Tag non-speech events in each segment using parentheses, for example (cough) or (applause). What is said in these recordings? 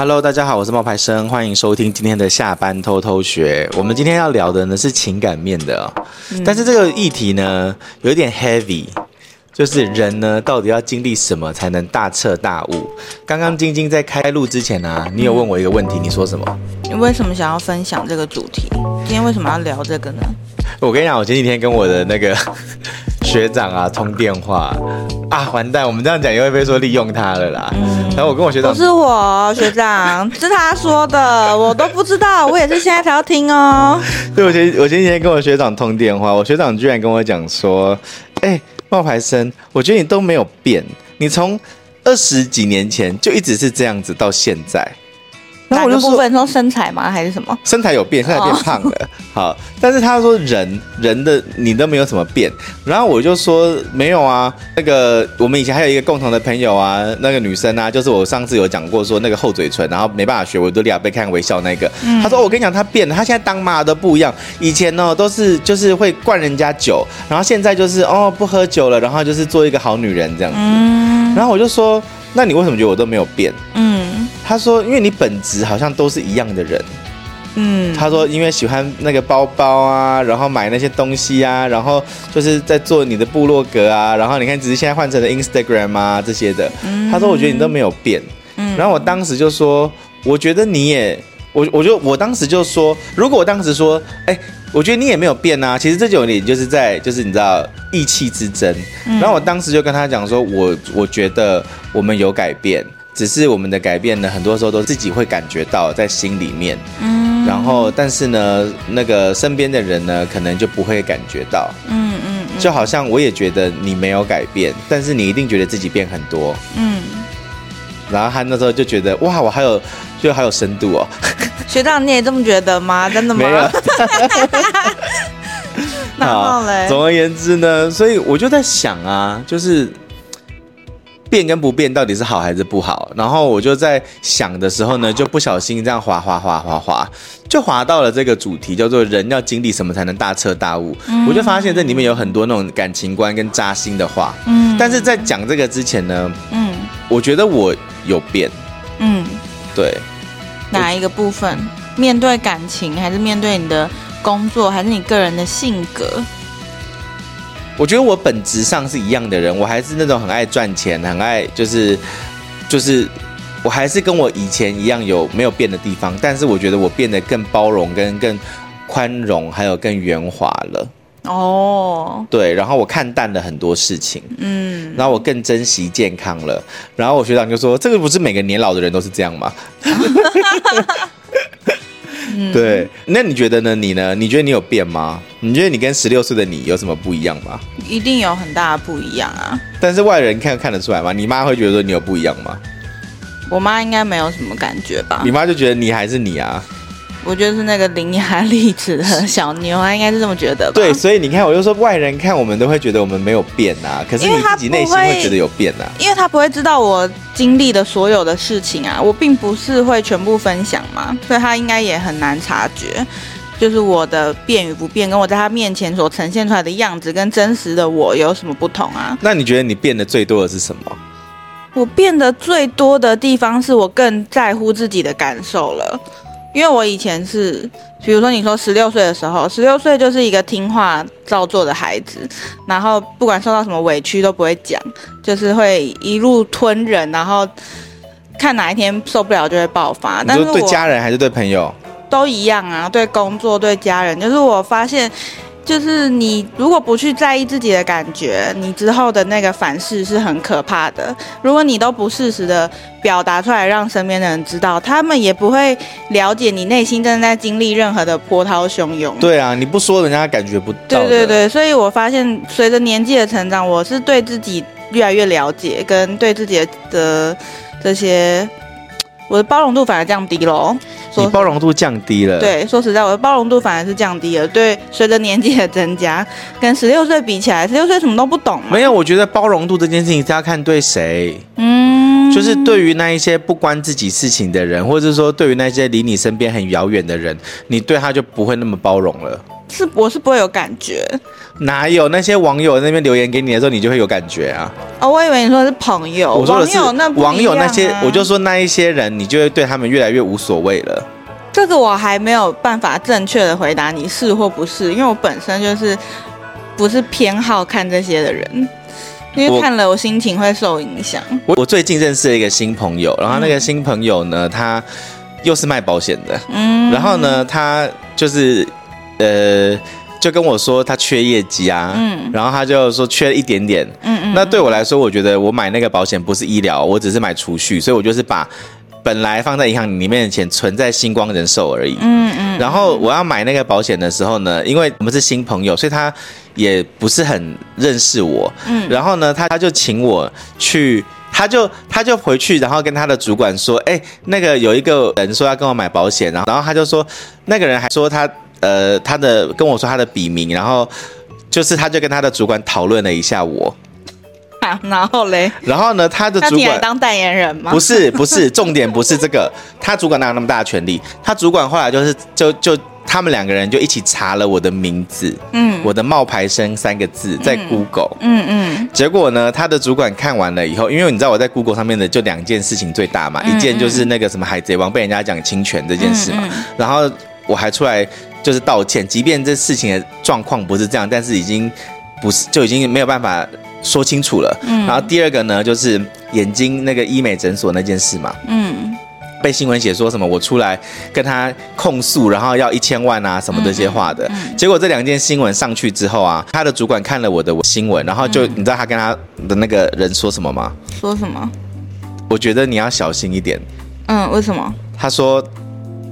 Hello，大家好，我是冒牌生，欢迎收听今天的下班偷偷学。我们今天要聊的呢是情感面的哦，嗯，但是这个议题呢有点 heavy，就是人呢到底要经历什么才能大彻大悟？刚刚晶晶在开录之前呢，啊，你有问我一个问题，你说什么？你为什么想要分享这个主题？今天为什么要聊这个呢？我跟你讲，我前几天跟我的那个学长啊通电话啊，完蛋，我们这样讲又会被说利用他了啦。嗯，然后我跟我学长，不是我学长，是他说的，我都不知道，我也是现在才要听哦。(laughs) 对，我前我前几天跟我学长通电话，我学长居然跟我讲说，哎、欸，冒牌生，我觉得你都没有变，你从二十几年前就一直是这样子到现在。然后我就说，部分说身材吗？还是什么？身材有变，身材变胖了。Oh. (laughs) 好，但是他说人人的你都没有什么变。然后我就说没有啊，那个我们以前还有一个共同的朋友啊，那个女生啊，就是我上次有讲过说那个厚嘴唇，然后没办法学维多利亚贝克汉微笑那个。嗯、他说我跟你讲，她变了，她现在当妈都不一样。以前呢都是就是会灌人家酒，然后现在就是哦不喝酒了，然后就是做一个好女人这样子。嗯、然后我就说，那你为什么觉得我都没有变？嗯。他说：“因为你本质好像都是一样的人，嗯。他说，因为喜欢那个包包啊，然后买那些东西啊，然后就是在做你的部落格啊，然后你看，只是现在换成了 Instagram 啊这些的。嗯他说，我觉得你都没有变。嗯然后我当时就说，我觉得你也，我我就我当时就说，如果我当时说，哎，我觉得你也没有变啊，其实这就有点就是在就是你知道意气之争。然后我当时就跟他讲说，我我觉得我们有改变。”只是我们的改变呢，很多时候都自己会感觉到在心里面，嗯，然后但是呢，那个身边的人呢，可能就不会感觉到，嗯嗯，就好像我也觉得你没有改变，但是你一定觉得自己变很多，嗯，然后他那时候就觉得哇，我还有就还有深度哦，(laughs) 学长你也这么觉得吗？真的吗？没有，(laughs) 然后嘞，总而言之呢，所以我就在想啊，就是。变跟不变到底是好还是不好？然后我就在想的时候呢，就不小心这样滑滑滑滑滑，就滑到了这个主题，叫做人要经历什么才能大彻大悟。嗯、我就发现这里面有很多那种感情观跟扎心的话。嗯，但是在讲这个之前呢，嗯，我觉得我有变。嗯，对，哪一个部分？面对感情，还是面对你的工作，还是你个人的性格？我觉得我本质上是一样的人，我还是那种很爱赚钱，很爱就是就是，我还是跟我以前一样有没有变的地方，但是我觉得我变得更包容、跟更宽容，还有更圆滑了。哦，对，然后我看淡了很多事情，嗯，然后我更珍惜健康了。然后我学长就说：“这个不是每个年老的人都是这样吗？” (laughs) 嗯、对，那你觉得呢？你呢？你觉得你有变吗？你觉得你跟十六岁的你有什么不一样吗？一定有很大的不一样啊！但是外人看看得出来吗？你妈会觉得说你有不一样吗？我妈应该没有什么感觉吧？你妈就觉得你还是你啊。我觉得是那个伶牙俐齿的小妞啊，应该是这么觉得吧？对，所以你看，我就说外人看我们都会觉得我们没有变啊，可是你自己内心会觉得有变啊，因为他不会知道我经历的所有的事情啊，我并不是会全部分享嘛，所以他应该也很难察觉，就是我的变与不变，跟我在他面前所呈现出来的样子跟真实的我有什么不同啊？那你觉得你变得最多的是什么？我变得最多的地方是我更在乎自己的感受了。因为我以前是，比如说你说十六岁的时候，十六岁就是一个听话照做的孩子，然后不管受到什么委屈都不会讲，就是会一路吞忍，然后看哪一天受不了就会爆发。但是对家人还是对朋友都一样啊，对工作对家人，就是我发现。就是你如果不去在意自己的感觉，你之后的那个反噬是很可怕的。如果你都不适时的表达出来，让身边的人知道，他们也不会了解你内心正在经历任何的波涛汹涌。对啊，你不说，人家感觉不到。对对对，所以我发现随着年纪的成长，我是对自己越来越了解，跟对自己的这些，我的包容度反而降低喽。你包容度降低了，对，说实在，我的包容度反而是降低了。对，随着年纪的增加，跟十六岁比起来，十六岁什么都不懂。没有，我觉得包容度这件事情是要看对谁。嗯，就是对于那一些不关自己事情的人，或者说对于那些离你身边很遥远的人，你对他就不会那么包容了。是我是不会有感觉。哪有那些网友那边留言给你的时候，你就会有感觉啊？哦，我以为你说的是朋友，我说的是网友那、啊、网友那些，我就说那一些人，你就会对他们越来越无所谓了。这个我还没有办法正确的回答你是或不是，因为我本身就是不是偏好看这些的人，因为看了我心情会受影响。我我最近认识了一个新朋友，然后那个新朋友呢，嗯、他又是卖保险的，嗯，然后呢，他就是呃。就跟我说他缺业绩啊，嗯，然后他就说缺了一点点，嗯嗯，那对我来说，我觉得我买那个保险不是医疗，我只是买储蓄，所以我就是把本来放在银行里面的钱存在星光人寿而已，嗯嗯，然后我要买那个保险的时候呢，因为我们是新朋友，所以他也不是很认识我，嗯，然后呢，他他就请我去，他就他就回去，然后跟他的主管说，哎，那个有一个人说要跟我买保险，然后然后他就说那个人还说他。呃，他的跟我说他的笔名，然后就是他就跟他的主管讨论了一下我，啊，然后嘞，(laughs) 然后呢，他的主管当代言人吗？不是，不是，重点不是这个，(laughs) 他主管哪有那么大的权利？他主管后来就是就就他们两个人就一起查了我的名字，嗯，我的冒牌生三个字在 Google，嗯嗯，嗯，结果呢，他的主管看完了以后，因为你知道我在 Google 上面的就两件事情最大嘛，一件就是那个什么海贼王被人家讲侵权这件事嘛，然后我还出来。就是道歉，即便这事情的状况不是这样，但是已经不是就已经没有办法说清楚了。嗯，然后第二个呢，就是眼睛那个医美诊所那件事嘛。嗯，被新闻写说什么我出来跟他控诉，然后要一千万啊什么这些话的。嗯，结果这两件新闻上去之后啊，他的主管看了我的新闻，然后就你知道他跟他的那个人说什么吗？说什么？我觉得你要小心一点。嗯，为什么？他说，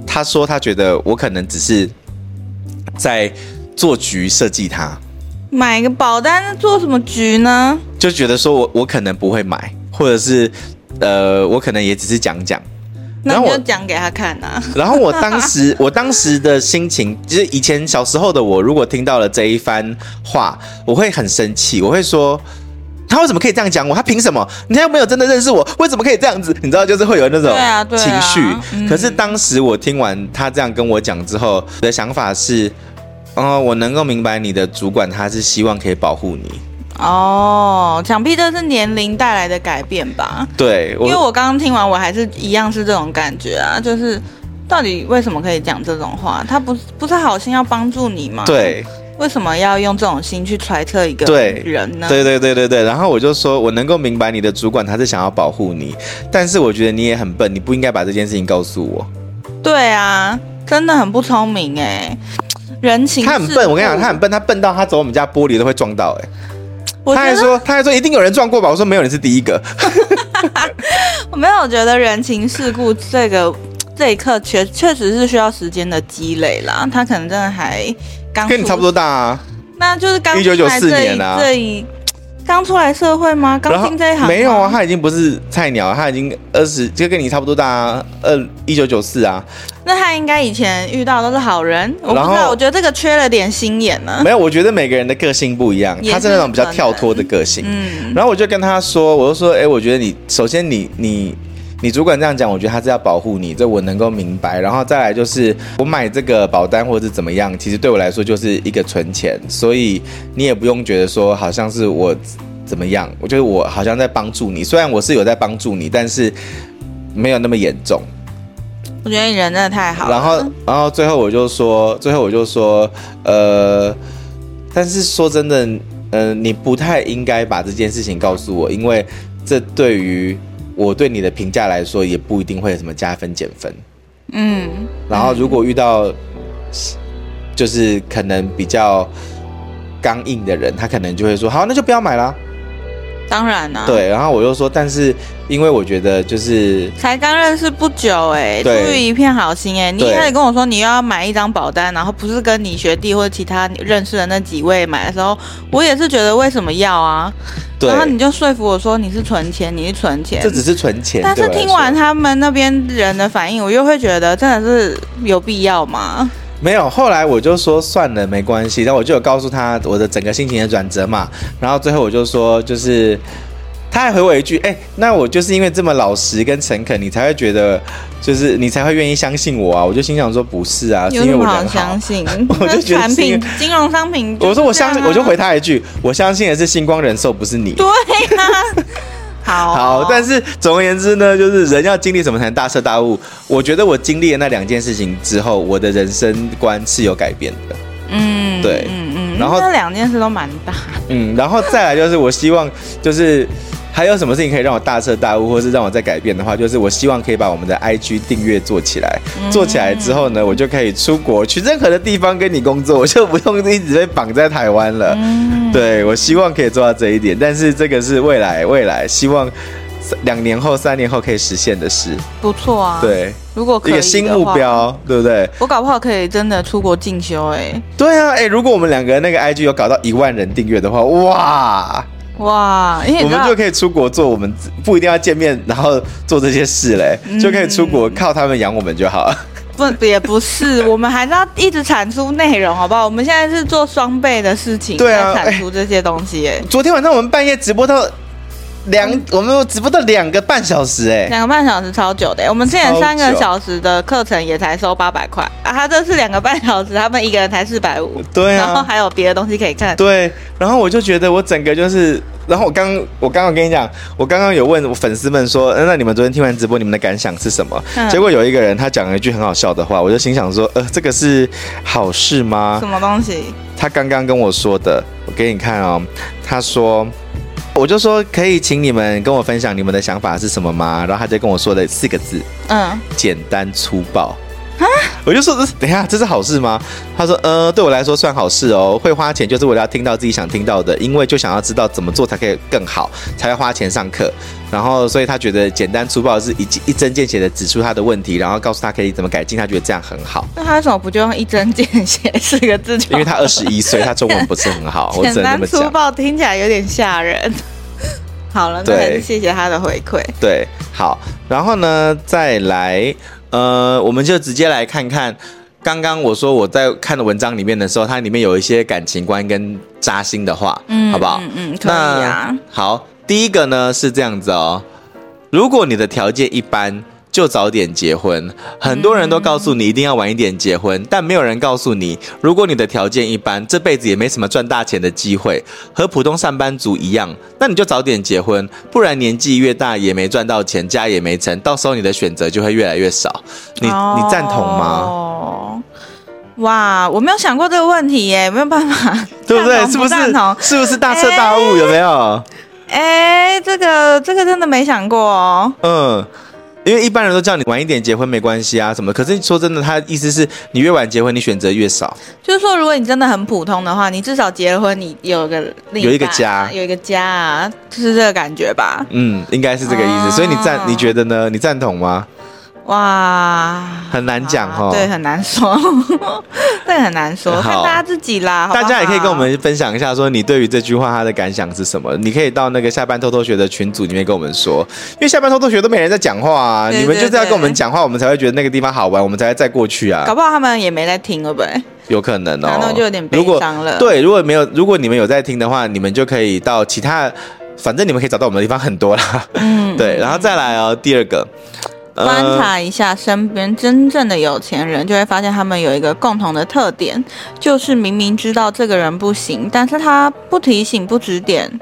他说他觉得我可能只是。在做局设计，他买个保单做什么局呢？就觉得说我我可能不会买，或者是呃，我可能也只是讲讲，那你就讲给他看啊。(laughs) (laughs) 然后我当时我当时的心情，就是以前小时候的我，如果听到了这一番话，我会很生气，我会说。他为什么可以这样讲我？他凭什么？你又没有真的认识我，为什么可以这样子？你知道，就是会有那种情绪。可是当时我听完他这样跟我讲之后，我的想法是，哦，我能够明白你的主管他是希望可以保护你。哦，想必这是年龄带来的改变吧？对，因为我刚刚听完，我还是一样是这种感觉啊，就是到底为什么可以讲这种话？他不不是好心要帮助你吗？对。为什么要用这种心去揣测一个人呢？对对对对对，然后我就说，我能够明白你的主管他是想要保护你，但是我觉得你也很笨，你不应该把这件事情告诉我。对啊，真的很不聪明哎，人情。他很笨，我跟你讲，他很笨，他笨到他走我们家玻璃都会撞到哎。他还说，他还说一定有人撞过吧？我说没有，你是第一个。(laughs) 我没有觉得人情世故这个这一刻确确实是需要时间的积累啦，他可能真的还刚。跟你差不多大啊，那就是刚一九九四年啊，这一刚出来社会吗？刚进这一行没有啊，他已经不是菜鸟，他已经二十，就跟你差不多大啊，二一九九四啊。那他应该以前遇到都是好人，我不知道，我觉得这个缺了点心眼呢。没有，我觉得每个人的个性不一样，他是那种比较跳脱的个性。嗯，然后我就跟他说，我就说，哎，我觉得你首先你你。你主管这样讲，我觉得他是要保护你，这我能够明白。然后再来就是，我买这个保单或者怎么样，其实对我来说就是一个存钱，所以你也不用觉得说好像是我怎么样，我觉得我好像在帮助你。虽然我是有在帮助你，但是没有那么严重。我觉得你人真的太好了。然后，然后最后我就说，最后我就说，呃，但是说真的，呃，你不太应该把这件事情告诉我，因为这对于。我对你的评价来说，也不一定会有什么加分减分。嗯，然后如果遇到就是可能比较刚硬的人，他可能就会说：“好，那就不要买了。”当然啦、啊。对，然后我就说，但是因为我觉得就是才刚认识不久、欸，哎，出于一片好心、欸，哎，你一开始跟我说你又要买一张保单，然后不是跟你学弟或者其他你认识的那几位买的时候，我也是觉得为什么要啊？然后你就说服我说你是存钱，你是存钱，这只是存钱。但是听完他们那边人的反应，我又会觉得真的是有必要吗？没有。后来我就说算了，没关系。然后我就有告诉他我的整个心情的转折嘛。然后最后我就说，就是他还回我一句：“哎、欸，那我就是因为这么老实跟诚恳，你才会觉得，就是你才会愿意相信我啊。”我就心想说：“不是啊，是因为我人好。”相信，(laughs) 我就觉得产品金融商品、啊。我说我相信，我就回他一句：“我相信的是星光人寿，不是你。”对呀、啊。好，好，但是总而言之呢，就是人要经历什么才能大彻大悟？我觉得我经历了那两件事情之后，我的人生观是有改变的。嗯，对，嗯嗯，然后那两件事都蛮大。嗯，然后再来就是，我希望就是。还有什么事情可以让我大彻大悟，或是让我再改变的话，就是我希望可以把我们的 IG 订阅做起来。做起来之后呢，我就可以出国去任何的地方跟你工作，我就不用一直被绑在台湾了。对，我希望可以做到这一点，但是这个是未来未来希望两年后、三年后可以实现的事。不错啊，对，如果可以一个新目标，对不对？我搞不好可以真的出国进修哎。对啊，哎，如果我们两个那个 IG 有搞到一万人订阅的话，哇！哇，我们就可以出国做，我们不一定要见面，然后做这些事嘞，嗯、就可以出国靠他们养我们就好了。不，也不是，我们还是要一直产出内容，好不好？我们现在是做双倍的事情，对啊，产出这些东西。哎，昨天晚上我们半夜直播到。两，我们直播到两个半小时哎，两个半小时超久的。我们之前三个小时的课程也才收八百块啊，他这是两个半小时，他们一个人才四百五。对啊，然后还有别的东西可以看。对，然后我就觉得我整个就是，然后我刚我刚刚跟你讲，我刚刚有问我粉丝们说，那你们昨天听完直播，你们的感想是什么？嗯、结果有一个人他讲了一句很好笑的话，我就心想说，呃，这个是好事吗？什么东西？他刚刚跟我说的，我给你看哦，他说。我就说可以请你们跟我分享你们的想法是什么吗？然后他就跟我说了四个字，嗯，简单粗暴。啊，我就说这等一下这是好事吗？他说呃，对我来说算好事哦。会花钱就是为了要听到自己想听到的，因为就想要知道怎么做才可以更好，才会花钱上课。然后所以他觉得简单粗暴是一一针见血的指出他的问题，然后告诉他可以怎么改进。他觉得这样很好。那他为什么不就用一针见血四个字？因为他二十一岁，他中文不是很好。简单粗暴听起来有点吓人。好了，那还是谢谢他的回馈。对，好，然后呢，再来，呃，我们就直接来看看刚刚我说我在看的文章里面的时候，它里面有一些感情观跟扎心的话，嗯，好不好？嗯嗯，可以啊。好，第一个呢是这样子哦，如果你的条件一般。就早点结婚，很多人都告诉你一定要晚一点结婚，但没有人告诉你，如果你的条件一般，这辈子也没什么赚大钱的机会，和普通上班族一样，那你就早点结婚，不然年纪越大也没赚到钱，家也没成，到时候你的选择就会越来越少。你你赞同吗？哦，哇，我没有想过这个问题耶，没有办法，(laughs) 对不对？是不是？是不是大彻大悟？有没有？哎，这个这个真的没想过哦。嗯。因为一般人都叫你晚一点结婚没关系啊什么，可是说真的，他的意思是你越晚结婚，你选择越少。就是说，如果你真的很普通的话，你至少结了婚，你有个有一个家，有一个家啊，就是这个感觉吧？嗯，应该是这个意思。哦、所以你赞，你觉得呢？你赞同吗？哇，很难讲哦，对，很难说，(laughs) 对，很难说，看大家自己啦。大家也可以跟我们分享一下，说你对于这句话他的感想是什么？你可以到那个下班偷偷学的群组里面跟我们说，因为下班偷偷学都没人在讲话啊，你们就是要跟我们讲话，我们才会觉得那个地方好玩，我们才会再过去啊。搞不好他们也没在听，会不会？有可能哦，那就有点悲伤了。对，如果没有，如果你们有在听的话，你们就可以到其他，反正你们可以找到我们的地方很多啦。嗯，(laughs) 对，然后再来哦，第二个。观察一下身边真正的有钱人，就会发现他们有一个共同的特点，就是明明知道这个人不行，但是他不提醒、不指点，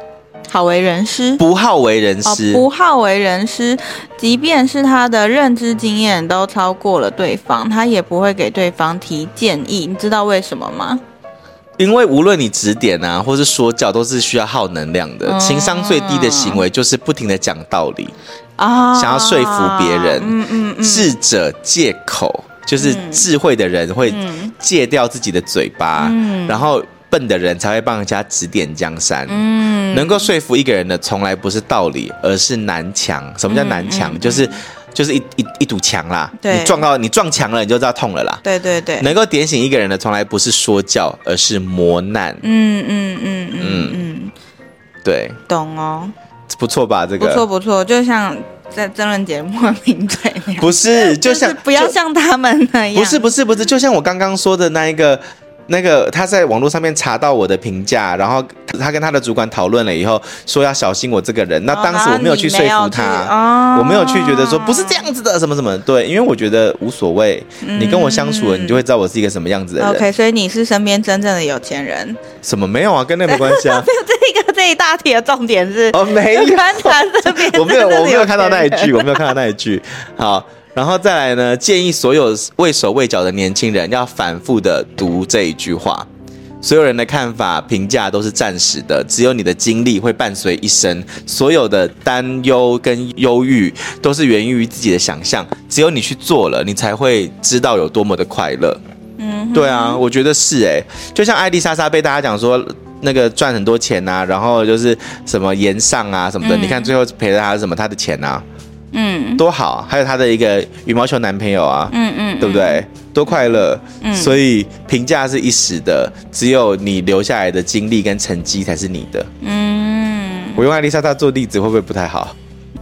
好为人师，不好为人师，哦，不好为人师，即便是他的认知经验都超过了对方，他也不会给对方提建议。你知道为什么吗？因为无论你指点啊，或是说教，都是需要耗能量的。嗯、情商最低的行为就是不停的讲道理。啊，想要说服别人，嗯嗯嗯，智者借口，就是智慧的人会戒掉自己的嘴巴，嗯，然后笨的人才会帮人家指点江山，嗯，能够说服一个人的从来不是道理，而是南墙。什么叫南墙？就是就是一一一堵墙啦，对，你撞到你撞墙了，你就知道痛了啦。对对对，能够点醒一个人的从来不是说教，而是磨难。嗯嗯嗯嗯。嗯，对，懂哦。不错吧？这个不错不错，就像在真人节目名嘴不是，就像就是不要像他们那样。不是不是不是，就像我刚刚说的那一个那个他在网络上面查到我的评价，然后他跟他的主管讨论了以后，说要小心我这个人。那当时我没有去说服他，哦、我没有去觉得说不是这样子的什么什么。对，因为我觉得无所谓，嗯、你跟我相处了，你就会知道我是一个什么样子的人。OK，所以你是身边真正的有钱人？什么没有啊？跟那没关系啊。(laughs) 这个这一大题的重点是哦，没有观察这边，(laughs) 我没有我没有看到那一句，我没有看到那一句。好。然后再来呢，建议所有畏手畏脚的年轻人要反复的读这一句话。所有人的看法评价都是暂时的，只有你的经历会伴随一生。所有的担忧跟忧郁都是源于自己的想象，只有你去做了，你才会知道有多么的快乐。嗯，对啊，我觉得是哎，就像艾丽莎莎被大家讲说那个赚很多钱呐、啊，然后就是什么颜上啊什么的，嗯、你看最后赔了他什么他的钱啊。嗯，多好，还有她的一个羽毛球男朋友啊，嗯嗯，对不对？多快乐，嗯，所以评价是一时的，只有你留下来的经历跟成绩才是你的。嗯，我用艾丽莎她做例子会不会不太好？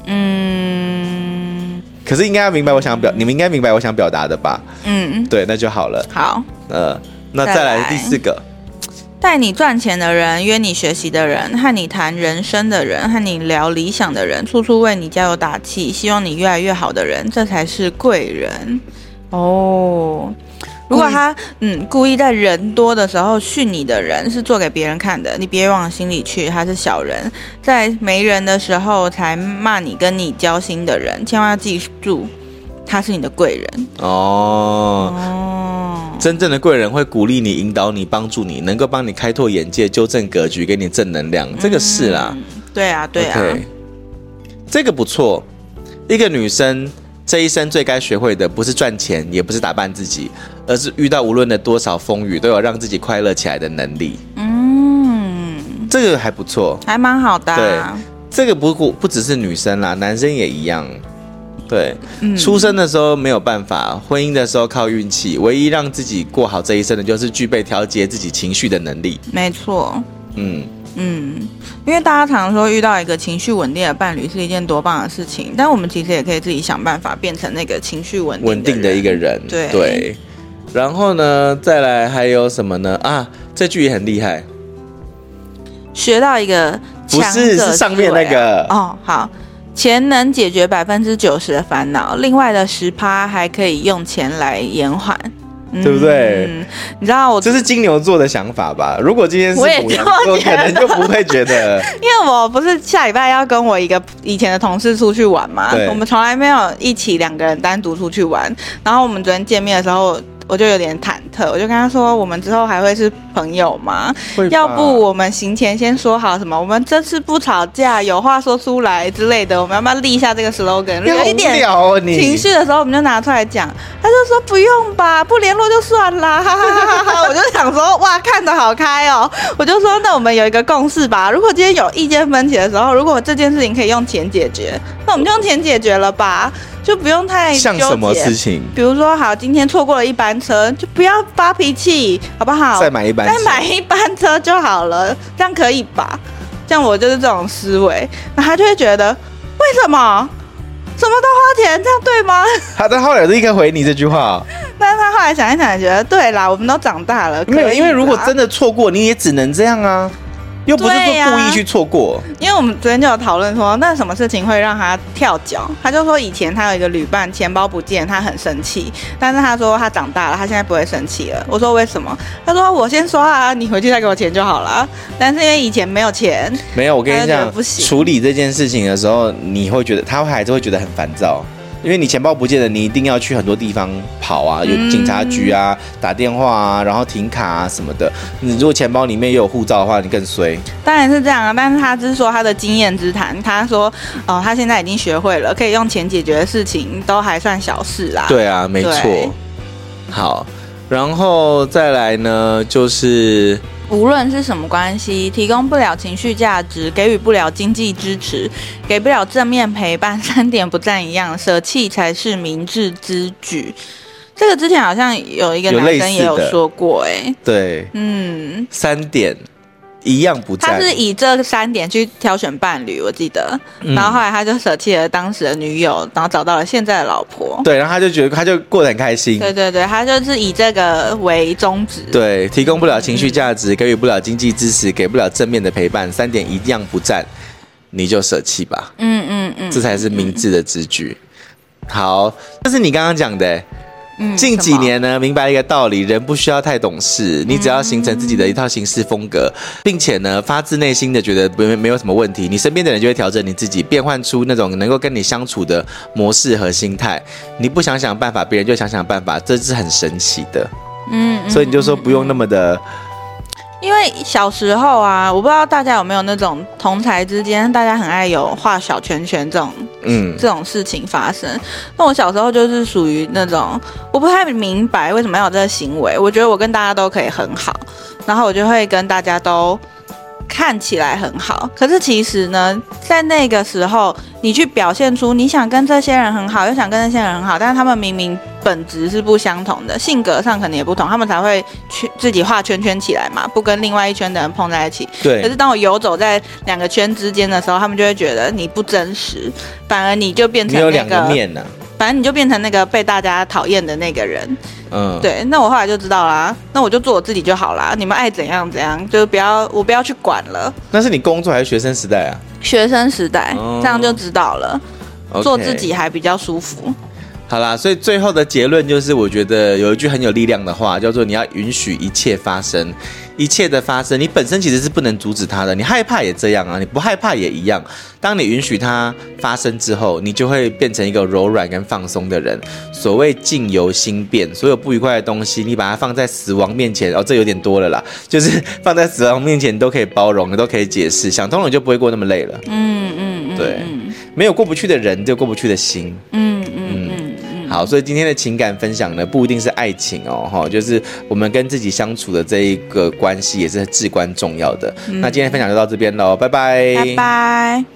嗯，可是应该要明白我想表，你们应该明白我想表达的吧？嗯，对，那就好了。好，呃，那再来第四个。带你赚钱的人，约你学习的人，和你谈人生的人，和你聊理想的人，处处为你加油打气，希望你越来越好的人，这才是贵人哦。如果他嗯故意在人多的时候训你的人，是做给别人看的，你别往心里去，他是小人。在没人的时候才骂你跟你交心的人，千万要记住，他是你的贵人哦。哦真正的贵人会鼓励你、引导你、帮助你，能够帮你开拓眼界、纠正格局、给你正能量。这个是啦，嗯、对啊，对啊，okay, 这个不错。一个女生这一生最该学会的，不是赚钱，也不是打扮自己，而是遇到无论的多少风雨，都有让自己快乐起来的能力。嗯，这个还不错，还蛮好的、啊。对，这个不不不只是女生啦，男生也一样。对，嗯、出生的时候没有办法，婚姻的时候靠运气，唯一让自己过好这一生的，就是具备调节自己情绪的能力。没错，嗯。嗯，因为大家常常说遇到一个情绪稳定的伴侣是一件多棒的事情，但我们其实也可以自己想办法变成那个情绪稳定稳定的一个人。对。对，然后呢，再来还有什么呢？啊，这句也很厉害，学到一个不是是上面那个。哦，好。钱能解决百分之九十的烦恼，另外的十趴还可以用钱来延缓，嗯、对不对？你知道我这是金牛座的想法吧？如果今天是牡羊座，我可能就不会觉得。(laughs) 因为我不是下礼拜要跟我一个以前的同事出去玩嘛，对我们从来没有一起两个人单独出去玩。然后我们昨天见面的时候。我就有点忐忑，我就跟他说：“我们之后还会是朋友吗？要不我们行前先说好什么？我们这次不吵架，有话说出来之类的。我们要不要立一下这个 slogan？有一点情绪的时候，我们就拿出来讲。他就说不用吧，不联络就算啦。哈哈哈哈我就想说，哇，看得好开哦。(laughs) 我就说，那我们有一个共识吧。如果今天有意见分歧的时候，如果这件事情可以用钱解决，那我们就用钱解决了吧。”就不用太纠结，像什么事情？比如说，好，今天错过了一班车，就不要发脾气，好不好？再买一班，再买一班车就好了，这样可以吧？像我就是这种思维，那他就会觉得，为什么什么都花钱，这样对吗？他在后来立刻回你这句话，(laughs) 但是他后来想一想，也觉得对啦，我们都长大了，没有，因为如果真的错过，你也只能这样啊。又不是说故意去错过，因为我们昨天就有讨论说，那什么事情会让他跳脚？他就说以前他有一个旅伴，钱包不见，他很生气。但是他说他长大了，他现在不会生气了。我说为什么？(laughs) 他说我先刷啊，你回去再给我钱就好了。但是因为以前没有钱，没有。我跟你讲，处理这件事情的时候，你会觉得他还是会觉得很烦躁。因为你钱包不见了，你一定要去很多地方跑啊，有警察局啊，打电话啊，然后停卡啊什么的。你如果钱包里面又有护照的话，你更衰。当然是这样啊，但是他只是说他的经验之谈。他说，哦，他现在已经学会了，可以用钱解决的事情都还算小事啦。对啊，没错。好，然后再来呢，就是。无论是什么关系，提供不了情绪价值，给予不了经济支持，给不了正面陪伴，三点不占一样，舍弃才是明智之举。这个之前好像有一个男生也有说过，哎，对，嗯，三点一样不占。他是以这三点去挑选伴侣，我记得。然后后来他就舍弃了当时的女友，然后找到了现在的老婆。对，然后他就觉得他就过得很开心。对对对，他就是以这个为宗旨。对，提供不了情绪价值，给予不了经济支持，给不了正面的陪伴，三点一样不占，你就舍弃吧。嗯嗯嗯，这才是明智的之举。嗯、好，这是你刚刚讲的。嗯、近几年呢，明白一个道理：人不需要太懂事，你只要形成自己的一套行事风格，并且呢，发自内心的觉得没没有什么问题，你身边的人就会调整你自己，变换出那种能够跟你相处的模式和心态。你不想想办法，别人就想想办法，这是很神奇的。嗯，所以你就说不用那么的。因为小时候啊，我不知道大家有没有那种同才之间，大家很爱有画小圈圈这种，嗯，这种事情发生。那我小时候就是属于那种，我不太明白为什么要有这个行为。我觉得我跟大家都可以很好，然后我就会跟大家都。看起来很好，可是其实呢，在那个时候，你去表现出你想跟这些人很好，又想跟那些人很好，但是他们明明本质是不相同的，性格上可能也不同，他们才会去自己画圈圈起来嘛，不跟另外一圈的人碰在一起。对。可是当我游走在两个圈之间的时候，他们就会觉得你不真实，反而你就变成那个。你有两个面呢。反正你就变成那个被大家讨厌的那个人，嗯，对。那我后来就知道啦，那我就做我自己就好啦。你们爱怎样怎样，就是不要我不要去管了。那是你工作还是学生时代啊？学生时代，哦、这样就知道了。做自己还比较舒服。好啦，所以最后的结论就是，我觉得有一句很有力量的话，叫做你要允许一切发生。一切的发生，你本身其实是不能阻止它的。你害怕也这样啊，你不害怕也一样。当你允许它发生之后，你就会变成一个柔软跟放松的人。所谓境由心变，所有不愉快的东西，你把它放在死亡面前，哦，这有点多了啦。就是放在死亡面前都可以包容，都可以解释，想通了就不会过那么累了。嗯嗯嗯，对，没有过不去的人，就过不去的心。嗯。嗯好，所以今天的情感分享呢，不一定是爱情哦，哈，就是我们跟自己相处的这一个关系也是至关重要的。嗯、那今天分享就到这边喽，拜拜，拜拜。